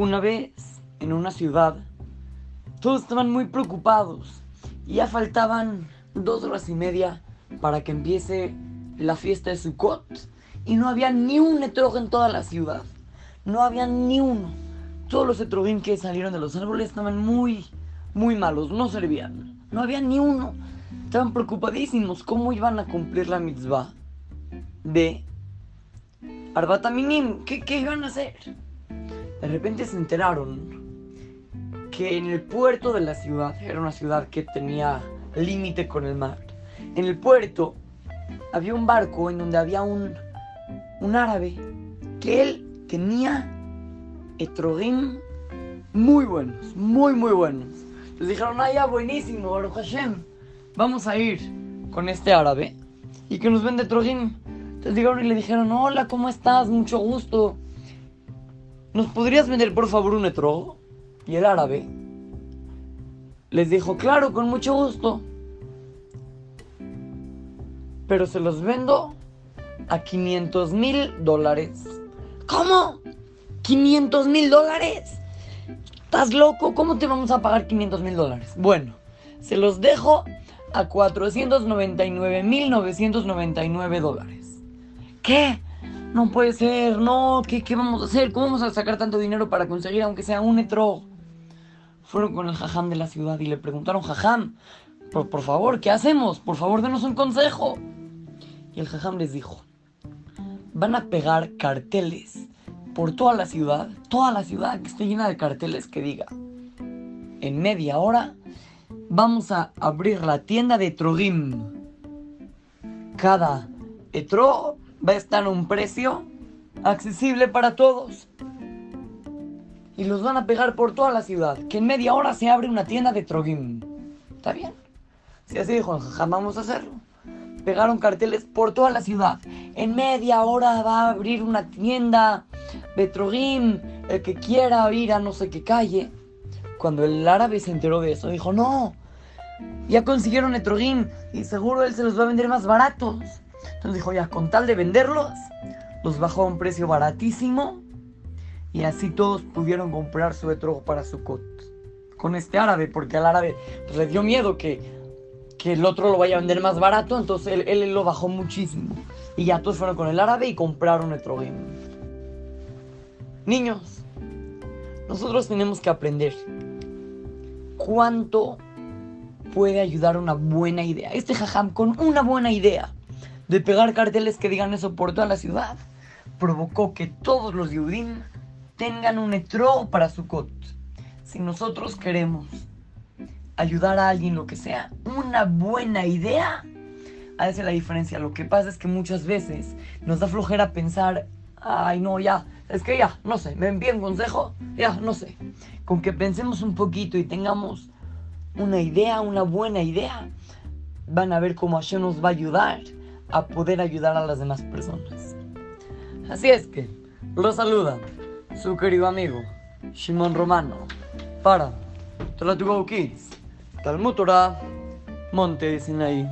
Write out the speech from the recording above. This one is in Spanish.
Una vez, en una ciudad, todos estaban muy preocupados ya faltaban dos horas y media para que empiece la fiesta de Sukkot y no había ni un etrog en toda la ciudad. No había ni uno. Todos los etrogim que salieron de los árboles estaban muy, muy malos, no servían. No había ni uno. Estaban preocupadísimos cómo iban a cumplir la mitzvah de Arbataminim. ¿Qué, ¿Qué iban a hacer? De repente se enteraron que en el puerto de la ciudad, era una ciudad que tenía límite con el mar, en el puerto había un barco en donde había un, un árabe que él tenía etrogim muy buenos, muy, muy buenos. Les dijeron, ah, ya, buenísimo, Baruch Hashem, vamos a ir con este árabe y que nos vende etrogim. Entonces llegaron y le dijeron, hola, ¿cómo estás? Mucho gusto. ¿Nos podrías vender por favor un etrog? Y el árabe les dijo, claro, con mucho gusto. Pero se los vendo a 500 mil dólares. ¿Cómo? ¿500 mil dólares? ¿Estás loco? ¿Cómo te vamos a pagar 500 mil dólares? Bueno, se los dejo a 499 mil 999 dólares. ¿Qué? No puede ser, no, ¿qué, ¿qué vamos a hacer? ¿Cómo vamos a sacar tanto dinero para conseguir aunque sea un etrog? Fueron con el jajam de la ciudad y le preguntaron, jajam, por, por favor, ¿qué hacemos? Por favor, denos un consejo. Y el jajam les dijo, van a pegar carteles por toda la ciudad, toda la ciudad que esté llena de carteles que diga, en media hora vamos a abrir la tienda de Trogim. Cada etro va a estar a un precio accesible para todos. Y los van a pegar por toda la ciudad. Que en media hora se abre una tienda de Trogim. ¿Está bien? Si así dijo, jamás vamos a hacerlo. Pegaron carteles por toda la ciudad. En media hora va a abrir una tienda de Trogim. El que quiera ir a no sé qué calle. Cuando el árabe se enteró de eso, dijo, no, ya consiguieron Etrogim y seguro él se los va a vender más baratos. Entonces dijo, ya, con tal de venderlos, los bajó a un precio baratísimo y así todos pudieron comprar su etrog para su cot. Con este árabe, porque al árabe pues, le dio miedo que, que el otro lo vaya a vender más barato, entonces él, él lo bajó muchísimo. Y ya todos fueron con el árabe y compraron etrogim. Niños, nosotros tenemos que aprender cuánto puede ayudar una buena idea. Este jajam con una buena idea de pegar carteles que digan eso por toda la ciudad, provocó que todos los Yudim tengan un etro para su cot. Si nosotros queremos ayudar a alguien, lo que sea, una buena idea, hace la diferencia. Lo que pasa es que muchas veces nos da flojera pensar, ay no, ya, es que ya, no sé, me envíen consejo, ya, no sé. Con que pensemos un poquito y tengamos una idea, una buena idea, van a ver cómo Hashem nos va a ayudar a poder ayudar a las demás personas. Así es que, lo saluda su querido amigo, Shimon Romano, para Go Kids, Talmud Torah, Monte Sinaí.